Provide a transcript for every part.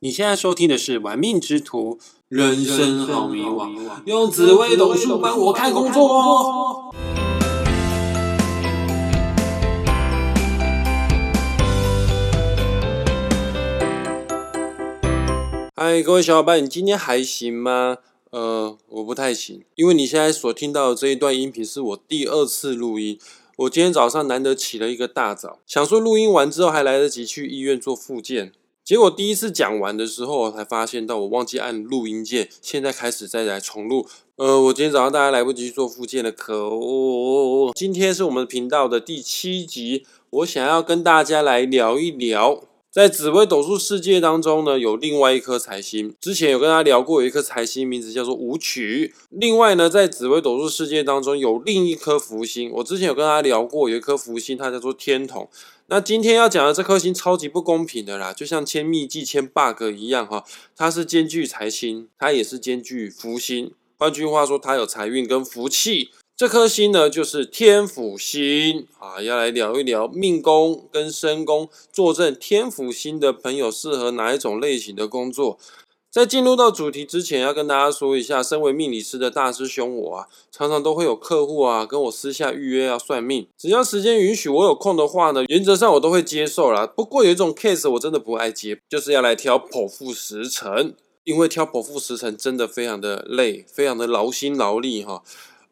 你现在收听的是《玩命之徒》，人生好迷惘，用紫微斗数帮我看工作。嗨，各位小伙伴，你今天还行吗？呃，我不太行，因为你现在所听到的这一段音频是我第二次录音。我今天早上难得起了一个大早，想说录音完之后还来得及去医院做复健。结果第一次讲完的时候，我才发现到我忘记按录音键，现在开始再来重录。呃，我今天早上大家来不及做复健了，可恶！今天是我们频道的第七集，我想要跟大家来聊一聊，在紫微斗数世界当中呢，有另外一颗财星。之前有跟大家聊过，有一颗财星名字叫做武曲。另外呢，在紫微斗数世界当中有另一颗福星，我之前有跟大家聊过，有一颗福星，它叫做天同。那今天要讲的这颗星超级不公平的啦，就像签秘籍、签 bug 一样哈，它是兼具财星，它也是兼具福星。换句话说，它有财运跟福气。这颗星呢，就是天府星啊，要来聊一聊命宫跟身宫坐镇天府星的朋友适合哪一种类型的工作。在进入到主题之前，要跟大家说一下，身为命理师的大师兄我啊，常常都会有客户啊跟我私下预约要算命，只要时间允许，我有空的话呢，原则上我都会接受啦。不过有一种 case 我真的不爱接，就是要来挑剖腹时辰，因为挑剖腹时辰真的非常的累，非常的劳心劳力哈。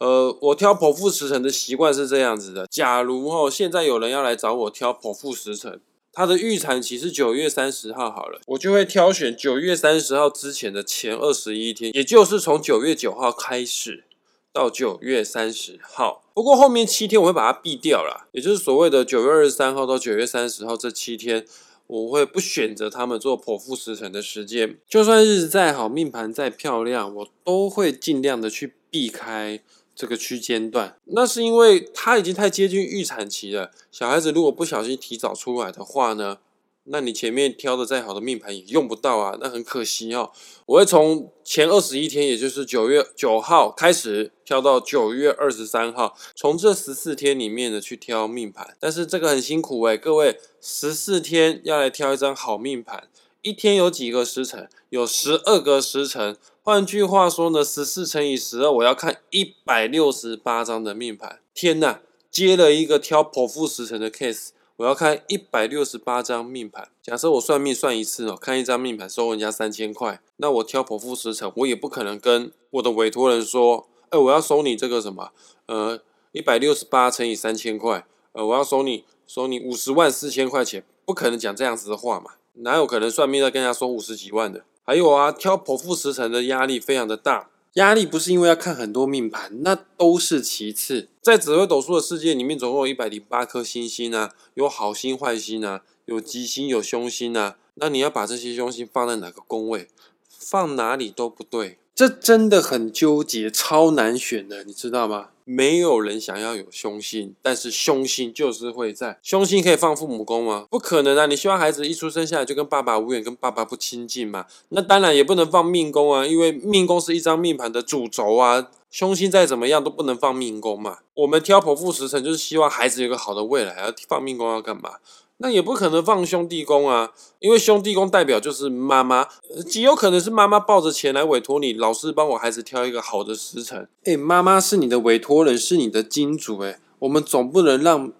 呃，我挑剖腹时辰的习惯是这样子的，假如哈现在有人要来找我挑剖腹时辰。它的预产期是九月三十号，好了，我就会挑选九月三十号之前的前二十一天，也就是从九月九号开始到九月三十号。不过后面七天我会把它避掉了，也就是所谓的九月二十三号到九月三十号这七天，我会不选择他们做剖腹时辰的时间。就算日子再好，命盘再漂亮，我都会尽量的去避开。这个区间段，那是因为它已经太接近预产期了。小孩子如果不小心提早出来的话呢，那你前面挑的再好的命盘也用不到啊，那很可惜哦。我会从前二十一天，也就是九月九号开始挑到九月二十三号，从这十四天里面呢去挑命盘。但是这个很辛苦诶，各位十四天要来挑一张好命盘，一天有几个时辰？有十二个时辰。换句话说呢，十四乘以十二，我要看一百六十八张的命盘。天呐，接了一个挑剖腹时辰的 case，我要看一百六十八张命盘。假设我算命算一次哦，看一张命盘收人家三千块，那我挑剖腹时辰，我也不可能跟我的委托人说，哎，我要收你这个什么，呃，一百六十八乘以三千块，呃，我要收你收你五十万四千块钱，不可能讲这样子的话嘛，哪有可能算命在跟人家说五十几万的？还有啊，挑剖腹时辰的压力非常的大，压力不是因为要看很多命盘，那都是其次。在紫微斗数的世界里面，总共有一百零八颗星星啊，有好星坏星啊，有吉星有凶星啊。那你要把这些凶星放在哪个宫位，放哪里都不对。这真的很纠结，超难选的，你知道吗？没有人想要有凶星，但是凶星就是会在。凶星可以放父母宫吗？不可能啊！你希望孩子一出生下来就跟爸爸无缘，跟爸爸不亲近吗？那当然也不能放命宫啊，因为命宫是一张命盘的主轴啊。凶星再怎么样都不能放命宫嘛。我们挑剖腹时辰就是希望孩子有个好的未来，要放命宫要干嘛？那也不可能放兄弟宫啊，因为兄弟宫代表就是妈妈，极有可能是妈妈抱着钱来委托你，老师帮我孩子挑一个好的时辰。哎，妈妈是你的委托人，是你的金主，哎，我们总不能让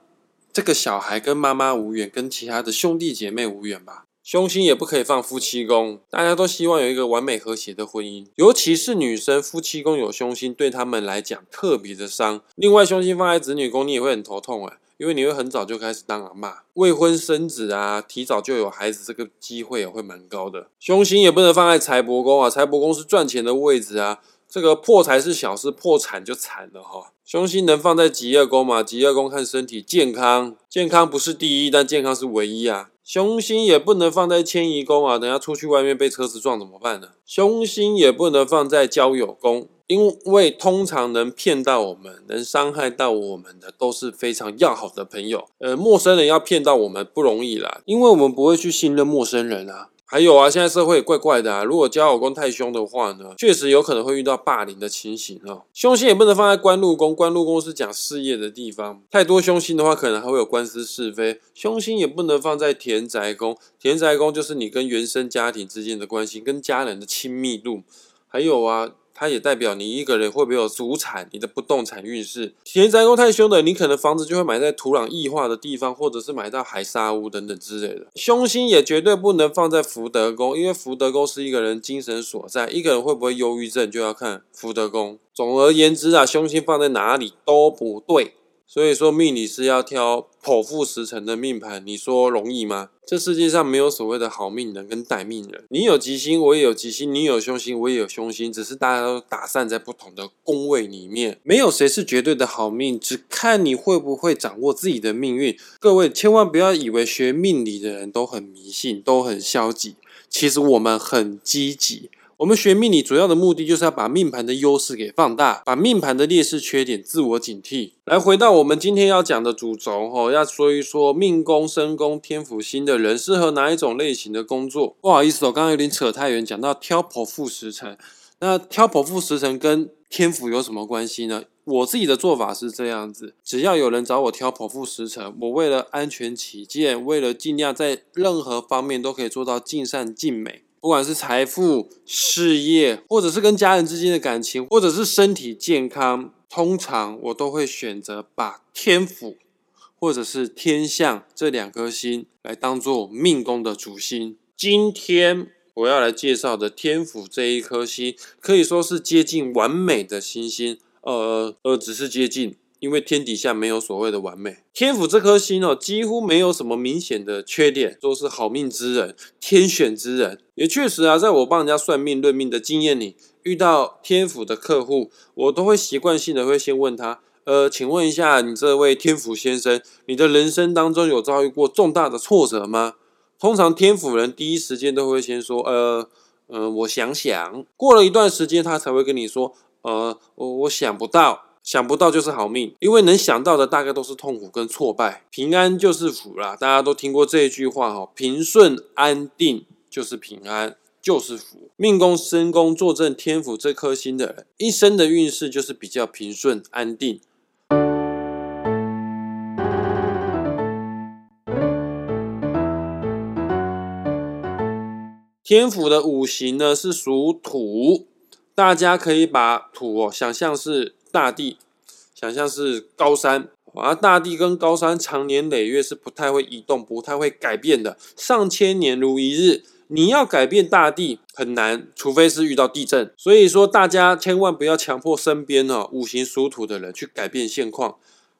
这个小孩跟妈妈无缘，跟其他的兄弟姐妹无缘吧？凶星也不可以放夫妻宫，大家都希望有一个完美和谐的婚姻，尤其是女生，夫妻宫有凶星，对他们来讲特别的伤。另外，凶星放在子女宫，你也会很头痛，哎。因为你会很早就开始当阿妈，未婚生子啊，提早就有孩子，这个机会也会蛮高的。凶星也不能放在财帛宫啊，财帛宫是赚钱的位置啊，这个破财是小事，破产就惨了哈。凶星能放在吉业宫吗？吉业宫看身体健康，健康不是第一，但健康是唯一啊。凶星也不能放在迁移宫啊，等下出去外面被车子撞怎么办呢？凶星也不能放在交友宫。因为通常能骗到我们、能伤害到我们的都是非常要好的朋友，呃，陌生人要骗到我们不容易啦，因为我们不会去信任陌生人啊。还有啊，现在社会也怪怪的啊，如果交友公太凶的话呢，确实有可能会遇到霸凌的情形哦。凶星也不能放在官禄宫，官禄宫是讲事业的地方，太多凶星的话，可能还会有官司是非。凶星也不能放在田宅宫，田宅宫就是你跟原生家庭之间的关系，跟家人的亲密度，还有啊。它也代表你一个人会不会有祖产，你的不动产运势。田宅宫太凶的，你可能房子就会买在土壤异化的地方，或者是买到海沙屋等等之类的。凶星也绝对不能放在福德宫，因为福德宫是一个人精神所在。一个人会不会忧郁症，就要看福德宫。总而言之啊，凶星放在哪里都不对。所以说命理是要挑剖腹时辰的命盘，你说容易吗？这世界上没有所谓的好命人跟歹命人，你有吉星，我也有吉星；你有凶星，我也有凶星，只是大家都打散在不同的宫位里面，没有谁是绝对的好命，只看你会不会掌握自己的命运。各位千万不要以为学命理的人都很迷信，都很消极，其实我们很积极。我们学命理主要的目的就是要把命盘的优势给放大，把命盘的劣势缺点自我警惕。来回到我们今天要讲的主轴，哈，要说一说命宫、身宫、天府星的人适合哪一种类型的工作。不好意思，我刚刚有点扯太远，讲到挑剖腹时辰。那挑剖腹时辰跟天府有什么关系呢？我自己的做法是这样子：只要有人找我挑剖腹时辰，我为了安全起见，为了尽量在任何方面都可以做到尽善尽美。不管是财富、事业，或者是跟家人之间的感情，或者是身体健康，通常我都会选择把天府或者是天象这两颗星来当做命宫的主星。今天我要来介绍的天府这一颗星，可以说是接近完美的星星，呃呃，只是接近。因为天底下没有所谓的完美，天府这颗星哦，几乎没有什么明显的缺点，都是好命之人，天选之人。也确实啊，在我帮人家算命论命的经验里，遇到天府的客户，我都会习惯性的会先问他，呃，请问一下，你这位天府先生，你的人生当中有遭遇过重大的挫折吗？通常天府人第一时间都会先说，呃，嗯，我想想。过了一段时间，他才会跟你说，呃，我我想不到。想不到就是好命，因为能想到的大概都是痛苦跟挫败。平安就是福啦，大家都听过这一句话哈，平顺安定就是平安，就是福。命宫、身宫坐镇天府这颗星的人，一生的运势就是比较平顺安定。天府的五行呢是属土，大家可以把土哦想象是。大地想象是高山，而大地跟高山长年累月是不太会移动、不太会改变的，上千年如一日。你要改变大地很难，除非是遇到地震。所以说，大家千万不要强迫身边哦五行属土的人去改变现况，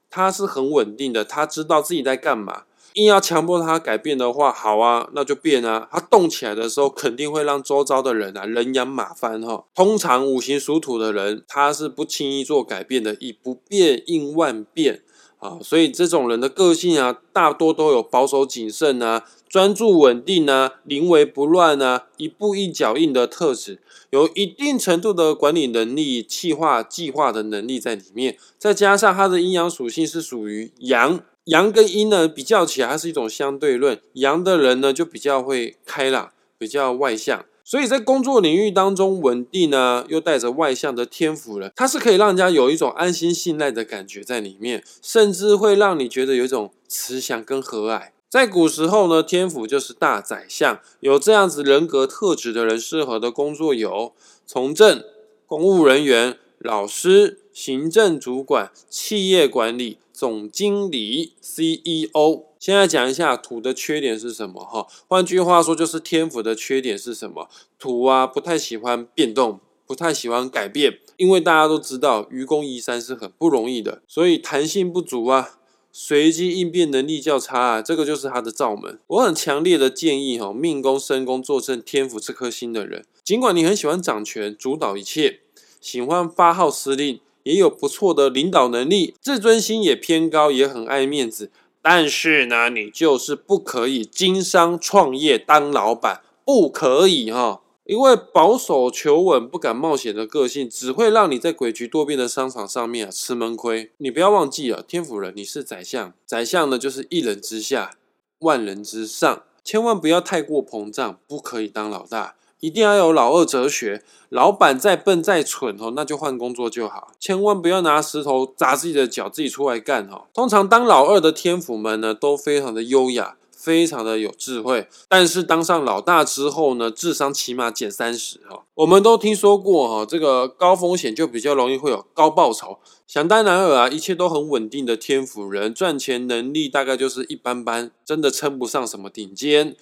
他是很稳定的，他知道自己在干嘛。硬要强迫他改变的话，好啊，那就变啊。他动起来的时候，肯定会让周遭的人啊人仰马翻哈。通常五行属土的人，他是不轻易做改变的，以不变应万变啊。所以这种人的个性啊，大多都有保守谨慎啊、专注稳定啊、临危不乱啊、一步一脚印的特质，有一定程度的管理能力、计划计划的能力在里面。再加上他的阴阳属性是属于阳。阳跟阴呢比较起来，它是一种相对论。阳的人呢就比较会开朗，比较外向，所以在工作领域当中稳定呢，又带着外向的天赋人，他是可以让人家有一种安心信赖的感觉在里面，甚至会让你觉得有一种慈祥跟和蔼。在古时候呢，天府就是大宰相，有这样子人格特质的人适合的工作有从政、公务人员、老师、行政主管、企业管理。总经理 CEO，现在讲一下土的缺点是什么哈？换句话说，就是天府的缺点是什么？土啊，不太喜欢变动，不太喜欢改变，因为大家都知道愚公移山是很不容易的，所以弹性不足啊，随机应变能力较差啊，这个就是他的罩门。我很强烈的建议哈，命宫、身宫坐镇天府这颗星的人，尽管你很喜欢掌权、主导一切，喜欢发号施令。也有不错的领导能力，自尊心也偏高，也很爱面子。但是呢，你就是不可以经商创业当老板，不可以哈！因为保守求稳、不敢冒险的个性，只会让你在诡谲多变的商场上面吃闷亏。你不要忘记了，天府人你是宰相，宰相呢就是一人之下，万人之上。千万不要太过膨胀，不可以当老大。一定要有老二哲学，老板再笨再蠢哦，那就换工作就好，千万不要拿石头砸自己的脚，自己出来干哦。通常当老二的天府们呢，都非常的优雅，非常的有智慧，但是当上老大之后呢，智商起码减三十哈。我们都听说过哈，这个高风险就比较容易会有高报酬。想当然尔啊，一切都很稳定的天府人，赚钱能力大概就是一般般，真的称不上什么顶尖，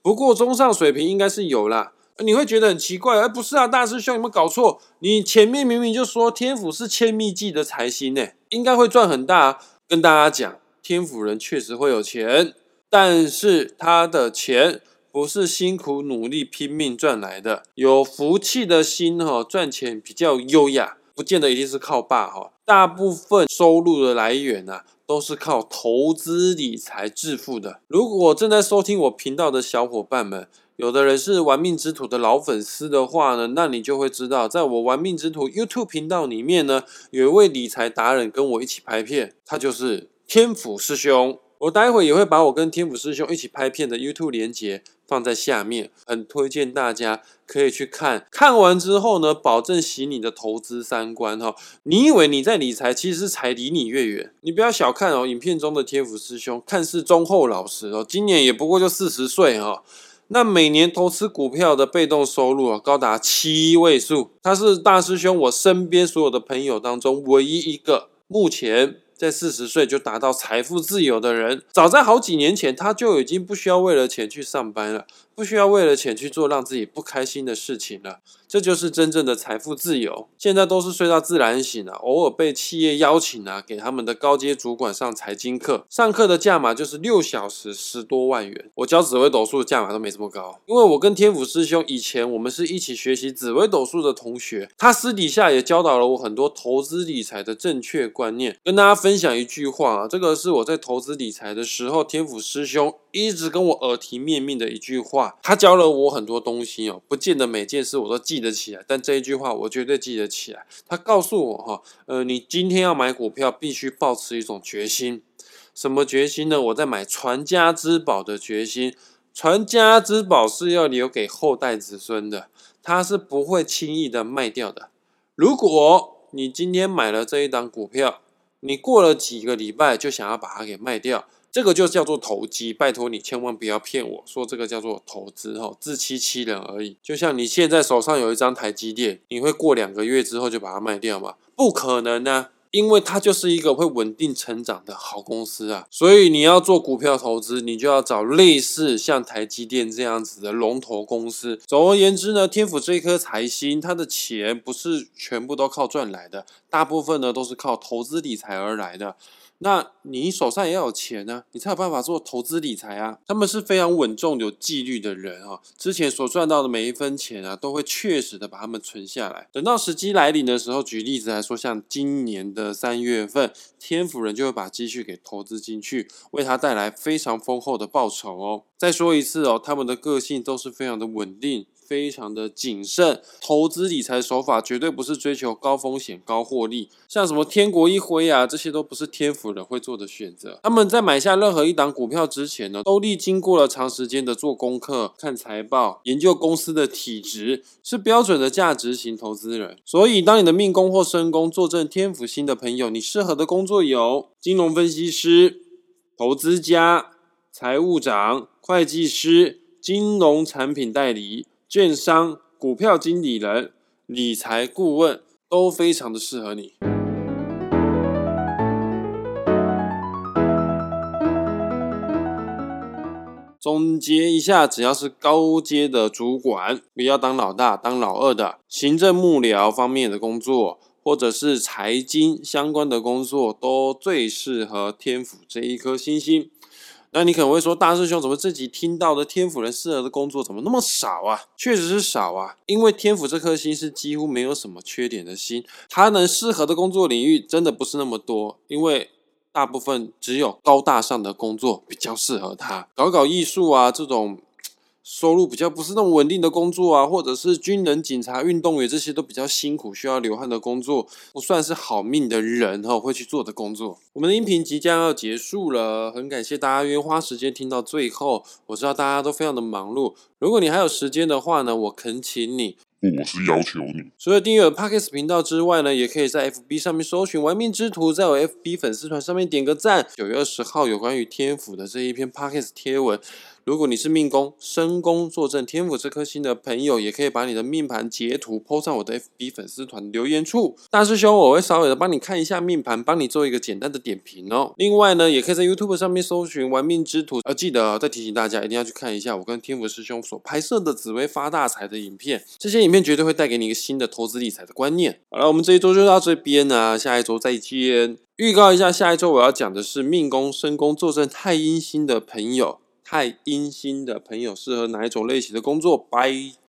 不过中上水平应该是有啦。你会觉得很奇怪，而不是啊，大师兄有没有搞错？你前面明明就说天府是千密计的财星呢，应该会赚很大。跟大家讲，天府人确实会有钱，但是他的钱不是辛苦努力拼命赚来的。有福气的心哈，赚钱比较优雅，不见得一定是靠爸哈。大部分收入的来源啊，都是靠投资理财致富的。如果正在收听我频道的小伙伴们，有的人是玩命之徒的老粉丝的话呢，那你就会知道，在我玩命之徒 YouTube 频道里面呢，有一位理财达人跟我一起拍片，他就是天府师兄。我待会也会把我跟天府师兄一起拍片的 YouTube 连接放在下面，很推荐大家可以去看。看完之后呢，保证洗你的投资三观哈。你以为你在理财，其实是财离你越远。你不要小看哦，影片中的天府师兄看似忠厚老实哦，今年也不过就四十岁哈。那每年投资股票的被动收入啊，高达七位数。他是大师兄我身边所有的朋友当中唯一一个目前。在四十岁就达到财富自由的人，早在好几年前他就已经不需要为了钱去上班了，不需要为了钱去做让自己不开心的事情了。这就是真正的财富自由。现在都是睡到自然醒啊，偶尔被企业邀请啊，给他们的高阶主管上财经课，上课的价码就是六小时十多万元。我教紫微斗数的价码都没这么高，因为我跟天府师兄以前我们是一起学习紫微斗数的同学，他私底下也教导了我很多投资理财的正确观念，跟大家。分享一句话啊，这个是我在投资理财的时候，天府师兄一直跟我耳提面命的一句话。他教了我很多东西哦，不见得每件事我都记得起来，但这一句话我绝对记得起来。他告诉我哈，呃，你今天要买股票，必须保持一种决心。什么决心呢？我在买传家之宝的决心。传家之宝是要留给后代子孙的，他是不会轻易的卖掉的。如果你今天买了这一档股票，你过了几个礼拜就想要把它给卖掉，这个就叫做投机。拜托你千万不要骗我说这个叫做投资哦，自欺欺人而已。就像你现在手上有一张台积电，你会过两个月之后就把它卖掉吗？不可能呢。因为它就是一个会稳定成长的好公司啊，所以你要做股票投资，你就要找类似像台积电这样子的龙头公司。总而言之呢，天府这一颗财星，它的钱不是全部都靠赚来的，大部分呢都是靠投资理财而来的。那你手上也要有钱呢，你才有办法做投资理财啊。他们是非常稳重、有纪律的人啊。之前所赚到的每一分钱啊，都会确实的把他们存下来。等到时机来临的时候，举例子来说，像今年的三月份，天府人就会把积蓄给投资进去，为他带来非常丰厚的报酬哦。再说一次哦，他们的个性都是非常的稳定。非常的谨慎，投资理财手法绝对不是追求高风险高获利，像什么天国一辉啊，这些都不是天府人会做的选择。他们在买下任何一档股票之前呢，都历经过了长时间的做功课、看财报、研究公司的体质，是标准的价值型投资人。所以，当你的命宫或身宫坐镇天府星的朋友，你适合的工作有金融分析师、投资家、财务长、会计师、金融产品代理。券商、股票经理人、理财顾问都非常的适合你。总结一下，只要是高阶的主管，不要当老大、当老二的，行政幕僚方面的工作，或者是财经相关的工作，都最适合天府这一颗星星。那你可能会说，大师兄怎么自己听到的天府人适合的工作怎么那么少啊？确实是少啊，因为天府这颗星是几乎没有什么缺点的星，它能适合的工作领域真的不是那么多，因为大部分只有高大上的工作比较适合他，搞搞艺术啊这种收入比较不是那么稳定的工作啊，或者是军人、警察、运动员这些都比较辛苦，需要流汗的工作，不算是好命的人哈会去做的工作。我们的音频即将要结束了，很感谢大家愿意花时间听到最后。我知道大家都非常的忙碌，如果你还有时间的话呢，我恳请你。我是要求你，除了订阅 Parkes 频道之外呢，也可以在 FB 上面搜寻“玩命之徒”，在我 FB 粉丝团上面点个赞。九月二十号有关于天府的这一篇 Parkes 贴文。如果你是命宫、身宫坐镇天府这颗星的朋友，也可以把你的命盘截图 po 上我的 FB 粉丝团留言处。大师兄，我会稍微的帮你看一下命盘，帮你做一个简单的点评哦。另外呢，也可以在 YouTube 上面搜寻“玩命之徒”，要记得再提醒大家，一定要去看一下我跟天府师兄所拍摄的紫薇发大财的影片。这些影片绝对会带给你一个新的投资理财的观念。好了，我们这一周就到这边啊，下一周再见。预告一下，下一周我要讲的是命宫、身宫坐镇太阴星的朋友。太阴心的朋友适合哪一种类型的工作？拜。